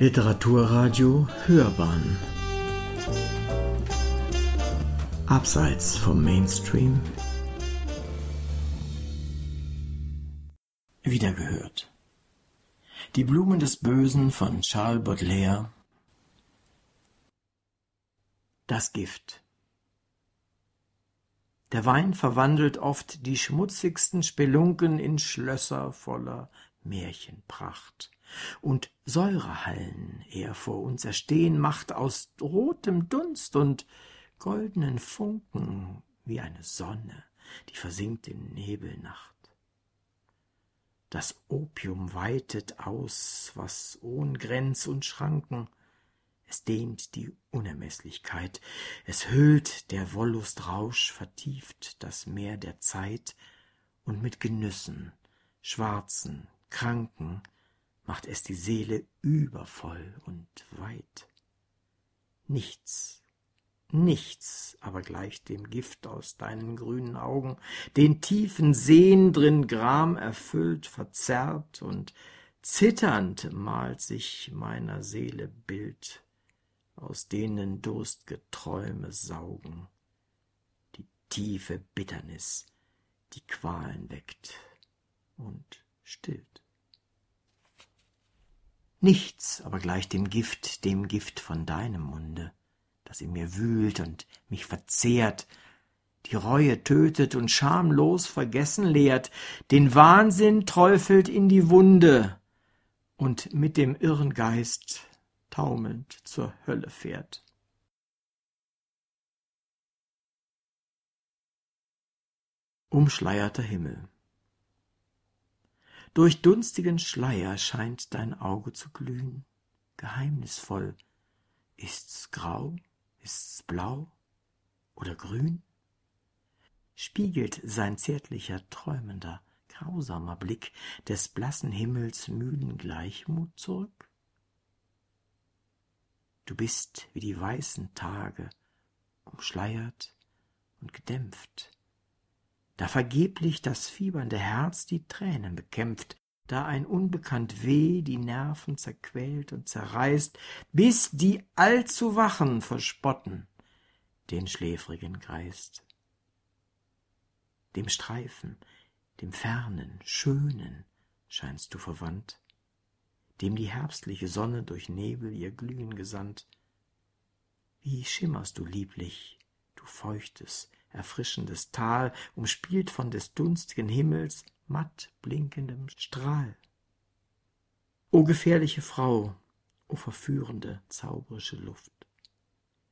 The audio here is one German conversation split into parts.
Literaturradio Hörbahn. Abseits vom Mainstream. Wiedergehört. Die Blumen des Bösen von Charles Baudelaire. Das Gift. Der Wein verwandelt oft die schmutzigsten Spelunken in Schlösser voller Märchenpracht und Säurehallen er vor uns erstehen macht aus rotem Dunst und goldenen Funken wie eine Sonne, die versinkt in Nebelnacht. Das Opium weitet aus, was ohn Grenz und Schranken, es dehnt die Unermeßlichkeit, es hüllt der Wollust Rausch, vertieft das Meer der Zeit, und mit Genüssen, schwarzen, kranken, macht es die Seele übervoll und weit. Nichts, nichts aber gleicht dem Gift aus deinen grünen Augen, den tiefen Seen drin Gram erfüllt, verzerrt und zitternd malt sich meiner Seele Bild, aus denen durstge Träume saugen, die tiefe Bitternis, die Qualen weckt und stillt. Nichts aber gleicht dem Gift, dem Gift von deinem Munde, das in mir wühlt und mich verzehrt, die Reue tötet und schamlos vergessen lehrt, den Wahnsinn träufelt in die Wunde und mit dem irren Geist taumelnd zur Hölle fährt. Umschleierter Himmel durch dunstigen Schleier scheint dein Auge zu glühen, geheimnisvoll. Ist's grau, ist's blau oder grün? Spiegelt sein zärtlicher, träumender, grausamer Blick des blassen Himmels müden Gleichmut zurück? Du bist wie die weißen Tage, umschleiert und gedämpft, da vergeblich das fiebernde Herz die Tränen bekämpft, da ein unbekannt Weh die Nerven zerquält und zerreißt, bis die allzu Wachen verspotten den schläfrigen Geist. Dem Streifen, dem fernen, schönen scheinst du verwandt, dem die herbstliche Sonne durch Nebel ihr Glühen gesandt. Wie schimmerst du lieblich, du feuchtes, erfrischendes Tal, umspielt von des dunstigen Himmels matt blinkendem Strahl. O gefährliche Frau, o verführende, zauberische Luft,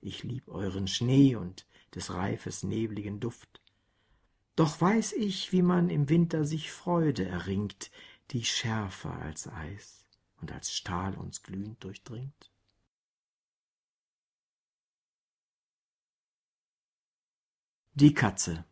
ich lieb euren Schnee und des Reifes nebligen Duft. Doch weiß ich, wie man im Winter sich Freude erringt, die schärfer als Eis und als Stahl uns glühend durchdringt. Die Katze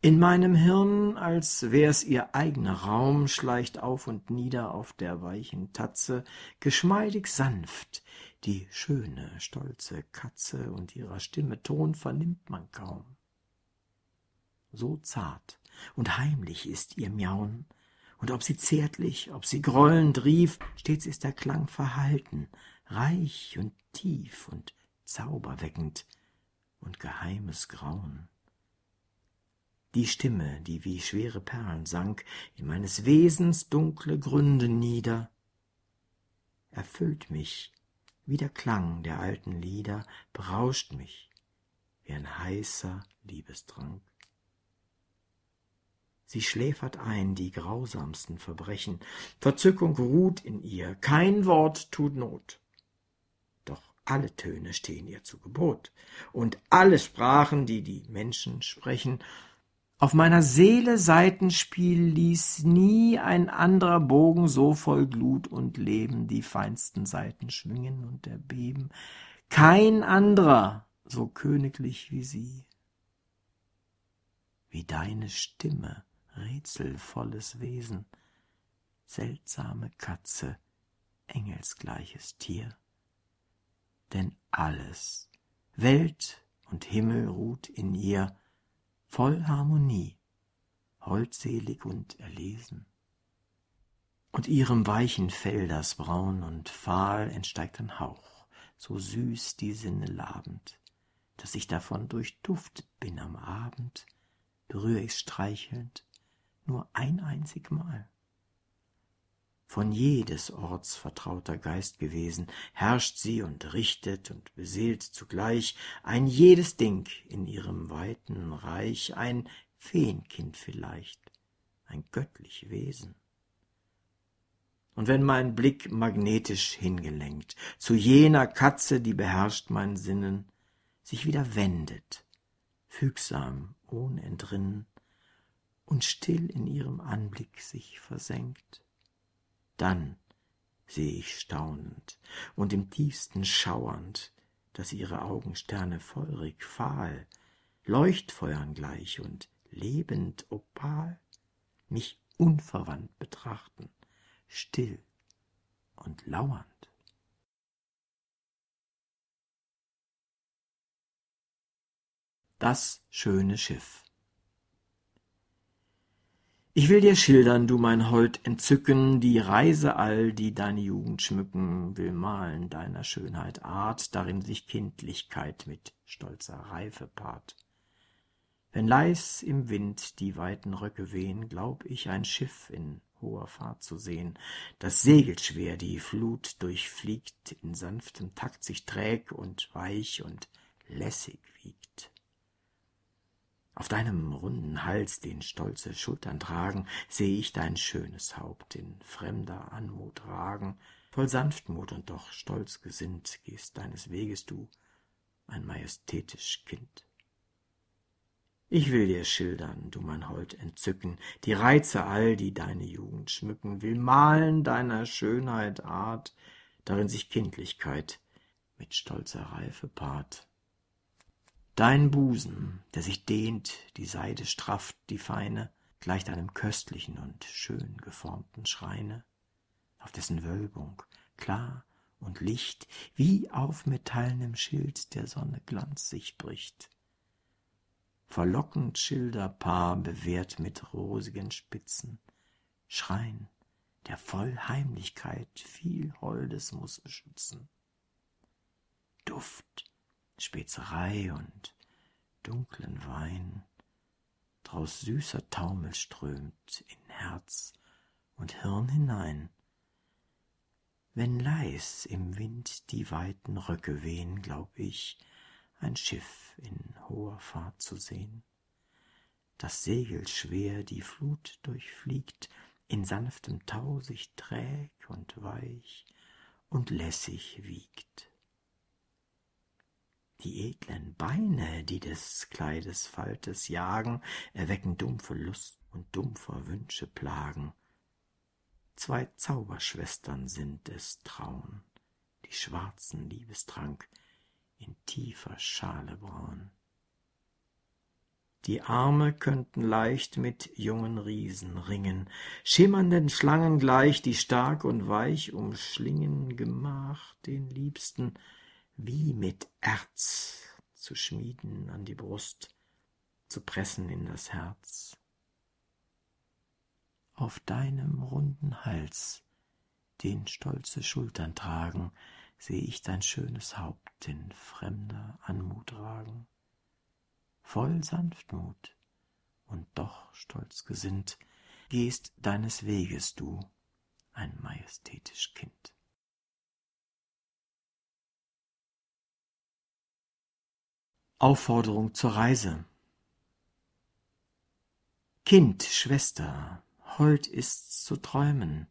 In meinem Hirn, als wär's ihr eigener Raum, schleicht auf und nieder auf der weichen Tatze, geschmeidig sanft, die schöne, stolze Katze, und ihrer Stimme Ton vernimmt man kaum. So zart und heimlich ist ihr Miauen, und ob sie zärtlich, ob sie grollend rief, stets ist der Klang verhalten, reich und tief und zauberweckend und geheimes Grauen. Die Stimme, die wie schwere Perlen sank in meines Wesens dunkle Gründe nieder, erfüllt mich wie der Klang der alten Lieder, berauscht mich wie ein heißer Liebestrank. Sie schläfert ein die grausamsten Verbrechen, Verzückung ruht in ihr, kein Wort tut Not alle Töne stehen ihr zu Gebot, und alle Sprachen, die die Menschen sprechen, auf meiner Seele Seitenspiel ließ nie ein anderer Bogen so voll Glut und Leben. Die feinsten Saiten schwingen und erbeben, kein anderer so königlich wie sie. Wie deine Stimme, rätselvolles Wesen, seltsame Katze, engelsgleiches Tier denn alles, Welt und Himmel ruht in ihr, voll Harmonie, holdselig und erlesen. und ihrem weichen Fell das braun und fahl entsteigt ein Hauch, so süß die Sinne labend, dass ich davon durchduftet bin am Abend, berühr ich's streichelnd, nur ein einzig Mal. Von jedes Orts vertrauter Geist gewesen, herrscht sie und richtet und beseelt zugleich ein jedes Ding in ihrem weiten Reich, ein Feenkind vielleicht, ein göttlich Wesen. Und wenn mein Blick magnetisch hingelenkt zu jener Katze, die beherrscht mein Sinnen, sich wieder wendet, fügsam, ohn Entrinnen, und still in ihrem Anblick sich versenkt, dann seh ich staunend und im tiefsten schauernd, dass ihre Augensterne feurig fahl, Leuchtfeuern gleich und lebend opal, mich unverwandt betrachten, still und lauernd. Das schöne Schiff ich will dir schildern, du mein Hold entzücken, die Reise all, die deine Jugend schmücken, will malen deiner Schönheit Art, darin sich Kindlichkeit mit stolzer Reife paart. Wenn leis im Wind die weiten Röcke wehen, glaub ich ein Schiff in hoher Fahrt zu sehen, das segelschwer die Flut durchfliegt, in sanftem Takt sich träg und weich und lässig wiegt. Auf deinem runden Hals, den stolze Schultern tragen, seh ich dein schönes Haupt in fremder Anmut ragen, voll Sanftmut und doch stolz gesinnt, gehst deines Weges du, ein majestätisch Kind. Ich will dir schildern, du mein Hold entzücken, die Reize all, die deine Jugend schmücken, will malen deiner Schönheit Art, darin sich Kindlichkeit mit stolzer Reife paart. Dein Busen, der sich dehnt, die Seide strafft, die feine, gleicht einem köstlichen und schön geformten Schreine, auf dessen Wölbung klar und licht wie auf metallnem Schild der Sonne Glanz sich bricht. Verlockend Schilderpaar bewehrt mit rosigen Spitzen, Schrein, der voll Heimlichkeit viel Holdes muss beschützen. Duft, Spezerei und dunklen Wein, draus süßer Taumel strömt in Herz und Hirn hinein. Wenn leis im Wind die weiten Röcke wehen, glaub ich, ein Schiff in hoher Fahrt zu sehn, das Segel schwer die Flut durchfliegt, in sanftem Tau sich träg und weich und lässig wiegt die edlen Beine, die des Kleides Faltes jagen, erwecken dumpfe Lust und dumpfer Wünsche Plagen. Zwei Zauberschwestern sind es Traun, die schwarzen Liebestrank in tiefer Schale brauen. Die Arme könnten leicht mit jungen Riesen ringen, schimmernden Schlangen gleich, die stark und weich umschlingen Gemach den Liebsten, wie mit Erz zu schmieden an die Brust, zu pressen in das Herz. Auf deinem runden Hals, den stolze Schultern tragen, seh ich dein schönes Haupt in fremder Anmut ragen. Voll Sanftmut und doch stolz gesinnt, gehst deines Weges du, ein majestätisch Kind. Aufforderung zur Reise. Kind, Schwester, hold ist's zu träumen,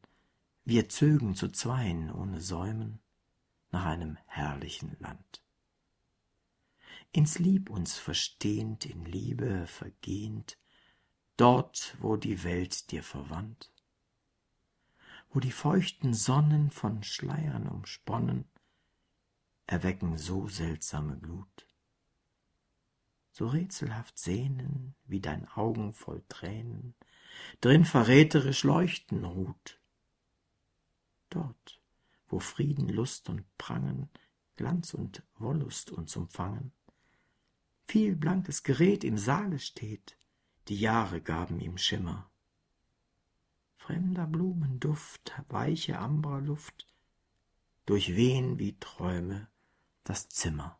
wir zögen zu zweien ohne Säumen nach einem herrlichen Land. Ins Lieb uns verstehend, in Liebe vergehend, dort, wo die Welt dir verwandt, wo die feuchten Sonnen von Schleiern umsponnen, erwecken so seltsame Glut so rätselhaft sehnen wie dein Augen voll Tränen, drin verräterisch leuchten ruht. Dort, wo Frieden, Lust und Prangen, Glanz und Wollust uns umfangen, viel blankes Gerät im Saale steht, die Jahre gaben ihm Schimmer. fremder Blumenduft, weiche Amberluft, durchwehen wie Träume das Zimmer.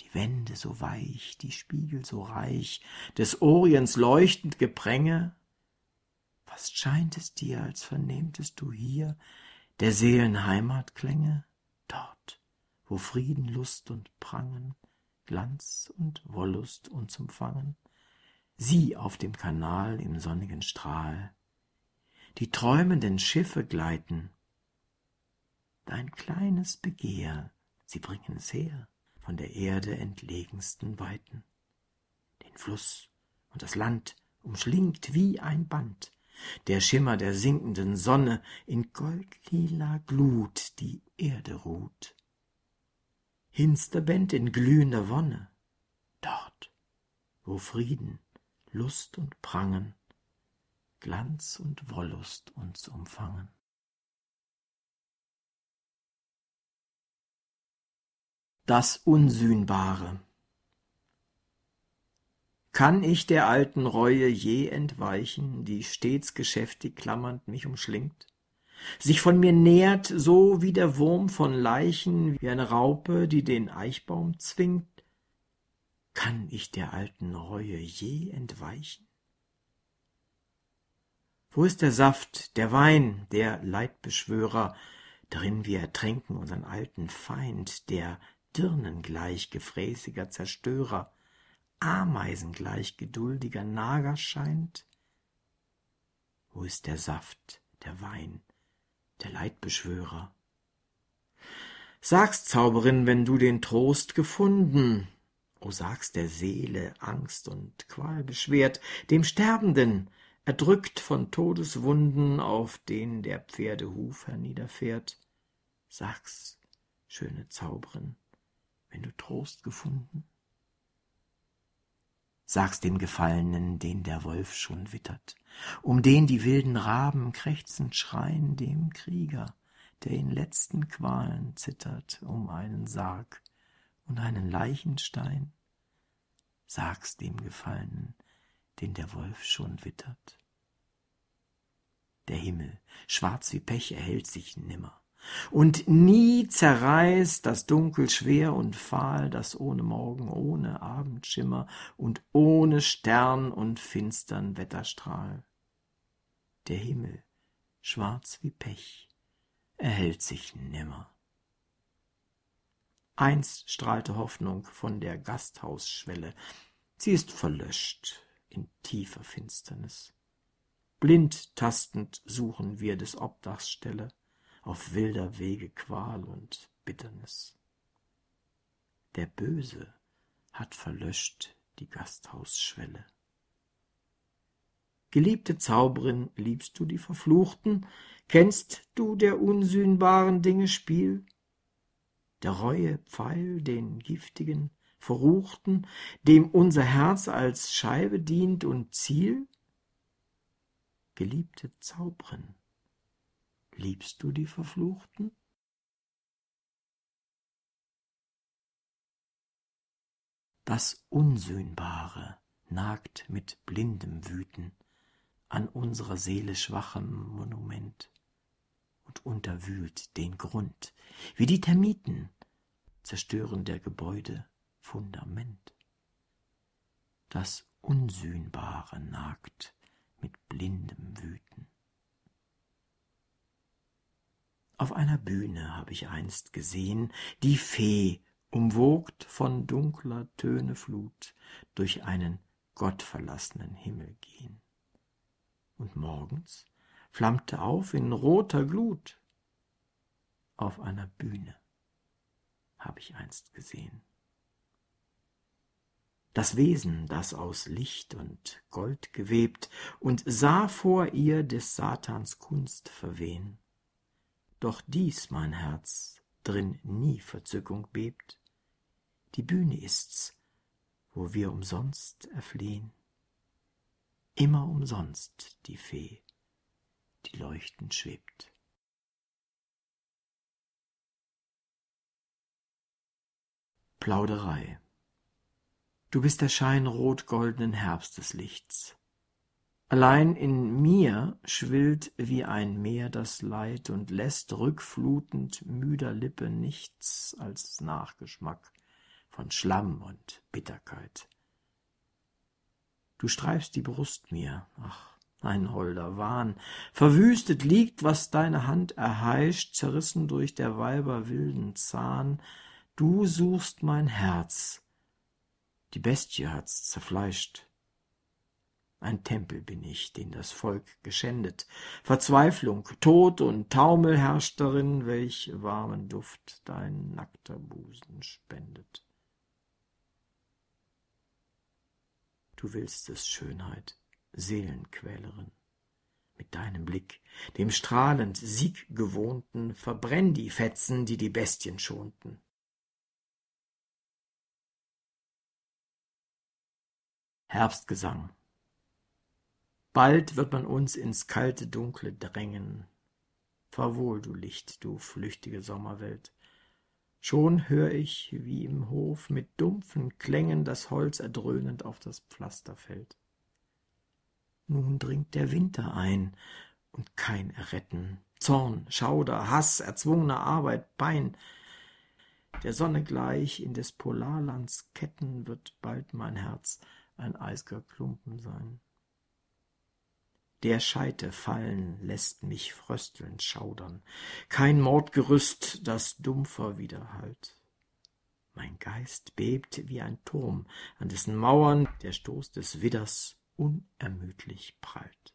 Die Wände so weich, die Spiegel so reich, des Orients leuchtend Gepränge, fast scheint es dir, als vernehmtest du hier der Seelen Heimatklänge, dort, wo Frieden, Lust und Prangen, Glanz und Wollust uns umfangen, sie auf dem Kanal im sonnigen Strahl, die träumenden Schiffe gleiten, dein kleines Begehr, sie bringen es her, von der Erde entlegensten Weiten. Den Fluss und das Land umschlingt wie ein Band, der Schimmer der sinkenden Sonne in goldlila Glut die Erde ruht. Hinster Bend in glühender Wonne, dort, wo Frieden, Lust und Prangen, Glanz und Wollust uns umfangen. Das Unsühnbare kann ich der alten Reue je entweichen, die stets geschäftig klammernd mich umschlingt? Sich von mir nährt, so wie der Wurm von Leichen, wie eine Raupe, die den Eichbaum zwingt? Kann ich der alten Reue je entweichen? Wo ist der Saft, der Wein, der Leidbeschwörer, darin wir ertränken unseren alten Feind, der dirnengleich gefräßiger Zerstörer, ameisengleich geduldiger Nager scheint? Wo ist der Saft, der Wein, der Leidbeschwörer? Sag's, Zauberin, wenn du den Trost gefunden, o sag's der Seele Angst und Qual beschwert, dem Sterbenden, erdrückt von Todeswunden, auf den der Pferde Huf herniederfährt. Sag's, schöne Zauberin, wenn du Trost gefunden sag's dem Gefallenen, den der Wolf schon wittert, um den die wilden Raben krächzend schreien, dem Krieger, der in letzten Qualen zittert, um einen Sarg und einen Leichenstein. Sag's dem Gefallenen, den der Wolf schon wittert. Der Himmel, schwarz wie Pech, erhält sich nimmer und nie zerreißt das Dunkel schwer und fahl, das ohne Morgen, ohne Abendschimmer und ohne Stern und finstern Wetterstrahl. Der Himmel, schwarz wie Pech, erhält sich nimmer. Einst strahlte Hoffnung von der Gasthausschwelle, sie ist verlöscht in tiefer Finsternis. Blind tastend suchen wir des Obdachs Stelle, auf wilder Wege Qual und Bitternis. Der Böse hat verlöscht die Gasthausschwelle. Geliebte Zauberin, liebst du die Verfluchten? Kennst du der unsühnbaren Dinge Spiel? Der Reue Pfeil, den giftigen, verruchten, dem unser Herz als Scheibe dient und Ziel? Geliebte Zauberin, Liebst du die Verfluchten? Das Unsühnbare nagt mit blindem Wüten an unserer Seele schwachem Monument und unterwühlt den Grund, wie die Termiten zerstören der Gebäude Fundament. Das Unsühnbare nagt mit blindem Wüten. Auf einer Bühne hab ich einst gesehen die Fee, umwogt von dunkler Töne Flut, durch einen gottverlassenen Himmel gehen. Und morgens flammte auf in roter Glut. Auf einer Bühne hab ich einst gesehen. Das Wesen, das aus Licht und Gold gewebt, und sah vor ihr des Satans Kunst verwehn doch dies, mein Herz, drin nie Verzückung bebt, die Bühne ist's, wo wir umsonst erflehn, immer umsonst die Fee, die leuchtend schwebt. Plauderei Du bist der Schein rot-goldenen Herbsteslichts. Allein in mir schwillt wie ein Meer das Leid und lässt rückflutend müder Lippe nichts als Nachgeschmack von Schlamm und Bitterkeit. Du streifst die Brust mir, ach, ein holder Wahn, verwüstet liegt, was deine Hand erheischt, zerrissen durch der Weiber wilden Zahn, du suchst mein Herz, die Bestie hat's zerfleischt. Ein Tempel bin ich, den das Volk geschändet. Verzweiflung, Tod und Taumel herrscht darin, welch warmen Duft dein nackter Busen spendet. Du willst es, Schönheit, Seelenquälerin. Mit deinem Blick, dem strahlend sieggewohnten, verbrenn die Fetzen, die die Bestien schonten. Herbstgesang Bald wird man uns ins kalte Dunkle drängen. Fahr wohl, du Licht, du flüchtige Sommerwelt. Schon hör ich, wie im Hof mit dumpfen Klängen das Holz erdröhnend auf das Pflaster fällt. Nun dringt der Winter ein und kein Erretten, Zorn, Schauder, Hass, erzwungener Arbeit, Pein. Der Sonne gleich in des Polarlands Ketten wird bald mein Herz ein eisger Klumpen sein der Scheite fallen lässt mich fröstelnd schaudern, kein Mordgerüst, das dumpfer widerhallt. Mein Geist bebt wie ein Turm, an dessen Mauern der Stoß des Widders unermüdlich prallt.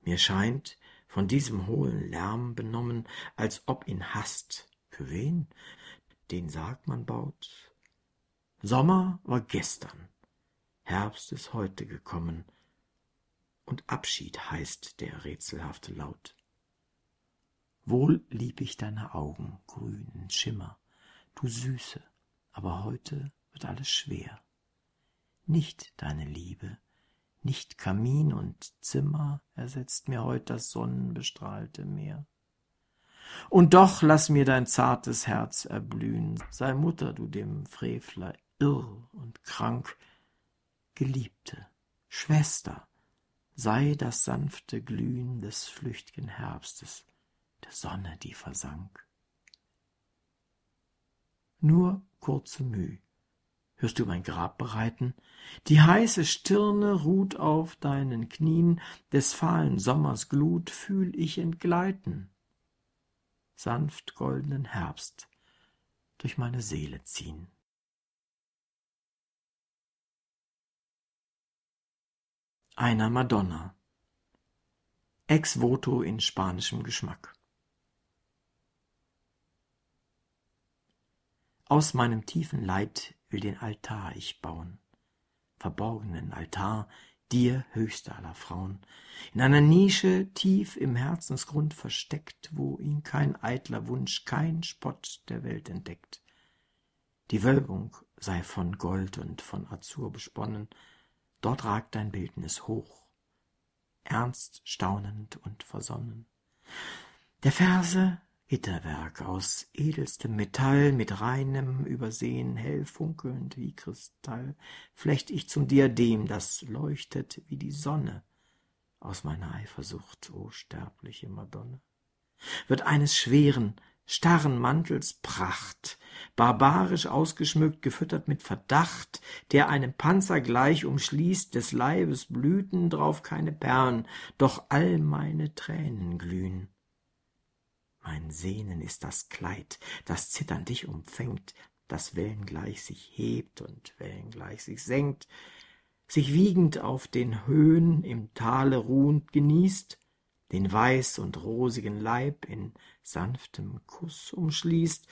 Mir scheint, von diesem hohlen Lärm benommen, als ob in Hast, für wen? Den Sarg man baut. Sommer war gestern, Herbst ist heute gekommen, und Abschied heißt der rätselhafte Laut. Wohl lieb ich deine Augen, grünen Schimmer, du Süße, aber heute wird alles schwer. Nicht deine Liebe, nicht Kamin und Zimmer ersetzt mir heut das sonnenbestrahlte Meer. Und doch lass mir dein zartes Herz erblühen, sei Mutter du dem Frevler irr und krank, Geliebte, Schwester, sei das sanfte Glühen des flücht'gen Herbstes, der Sonne, die versank. Nur kurze Müh, hörst du mein Grab bereiten? Die heiße Stirne ruht auf deinen Knien, des fahlen Sommers Glut fühl ich entgleiten. Sanft goldenen Herbst durch meine Seele ziehen. Einer Madonna. Ex voto in spanischem Geschmack. Aus meinem tiefen Leid will den Altar ich bauen, verborgenen Altar, dir, höchste aller Frauen, in einer Nische tief im Herzensgrund versteckt, wo ihn kein eitler Wunsch, kein Spott der Welt entdeckt. Die Wölbung sei von Gold und von Azur besponnen, Dort ragt dein Bildnis hoch, ernst, staunend und versonnen. Der Verse Gitterwerk aus edelstem Metall, mit reinem Übersehen, hell funkelnd wie Kristall, flecht ich zum Diadem, das leuchtet wie die Sonne aus meiner Eifersucht, o sterbliche Madonne. Wird eines schweren, starren Mantels Pracht, barbarisch ausgeschmückt, gefüttert mit Verdacht, der einem Panzer gleich umschließt, des Leibes Blüten, drauf keine Perlen, doch all meine Tränen glühen. Mein Sehnen ist das Kleid, das zitternd dich umfängt, das wellengleich sich hebt und wellengleich sich senkt, sich wiegend auf den Höhen im Tale ruhend genießt, den weiß und rosigen Leib in sanftem Kuss umschließt,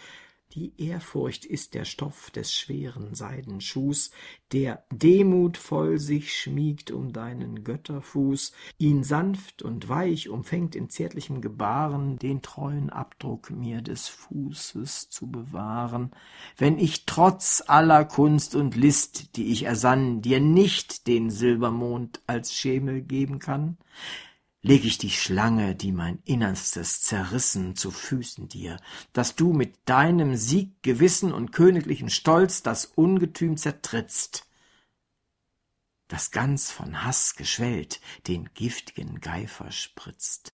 die Ehrfurcht ist der Stoff des schweren Seidenschuhs, der demutvoll sich schmiegt um deinen Götterfuß, ihn sanft und weich umfängt in zärtlichem Gebaren, den treuen Abdruck mir des Fußes zu bewahren, wenn ich trotz aller Kunst und List, die ich ersann, dir nicht den Silbermond als Schemel geben kann, leg ich die Schlange, die mein Innerstes zerrissen, zu Füßen dir, dass du mit deinem Sieg, Gewissen und königlichen Stolz das Ungetüm zertrittst. das ganz von Hass geschwellt den giftigen Geifer spritzt.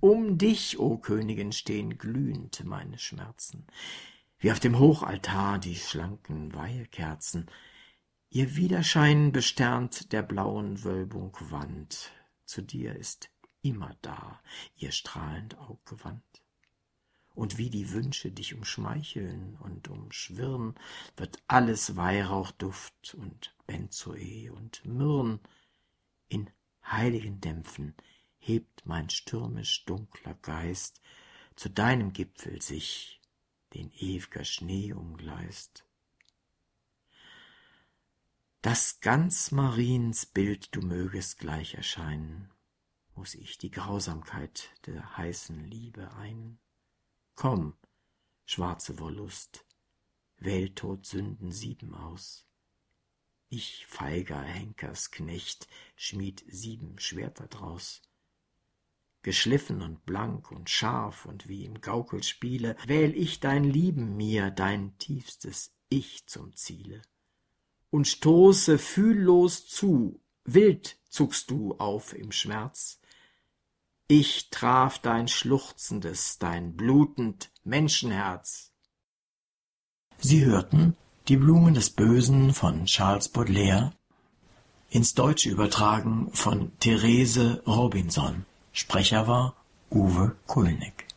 Um dich, o Königin, stehen glühend meine Schmerzen, wie auf dem Hochaltar die schlanken Weihekerzen, ihr Widerschein besternt der blauen Wölbung Wand, zu dir ist immer da ihr strahlend Auggewand. Und wie die Wünsche dich umschmeicheln und umschwirren, wird alles Weihrauchduft und Benzoe und Myrrhen. In heiligen Dämpfen hebt mein stürmisch dunkler Geist zu deinem Gipfel sich, den ew'ger Schnee umgleist. Dass ganz Mariens Bild du mögest gleich erscheinen, muss ich die Grausamkeit der heißen Liebe ein. Komm, schwarze Wollust, wähl Todsünden sieben aus. Ich, feiger Henkersknecht, schmied sieben Schwerter draus. Geschliffen und blank und scharf und wie im Gaukelspiele, wähl ich dein Lieben mir, dein tiefstes Ich zum Ziele und stoße fühllos zu, wild zuckst du auf im Schmerz. Ich traf dein schluchzendes, dein blutend Menschenherz. Sie hörten Die Blumen des Bösen von Charles Baudelaire, ins Deutsche übertragen von Therese Robinson. Sprecher war Uwe Kulnig.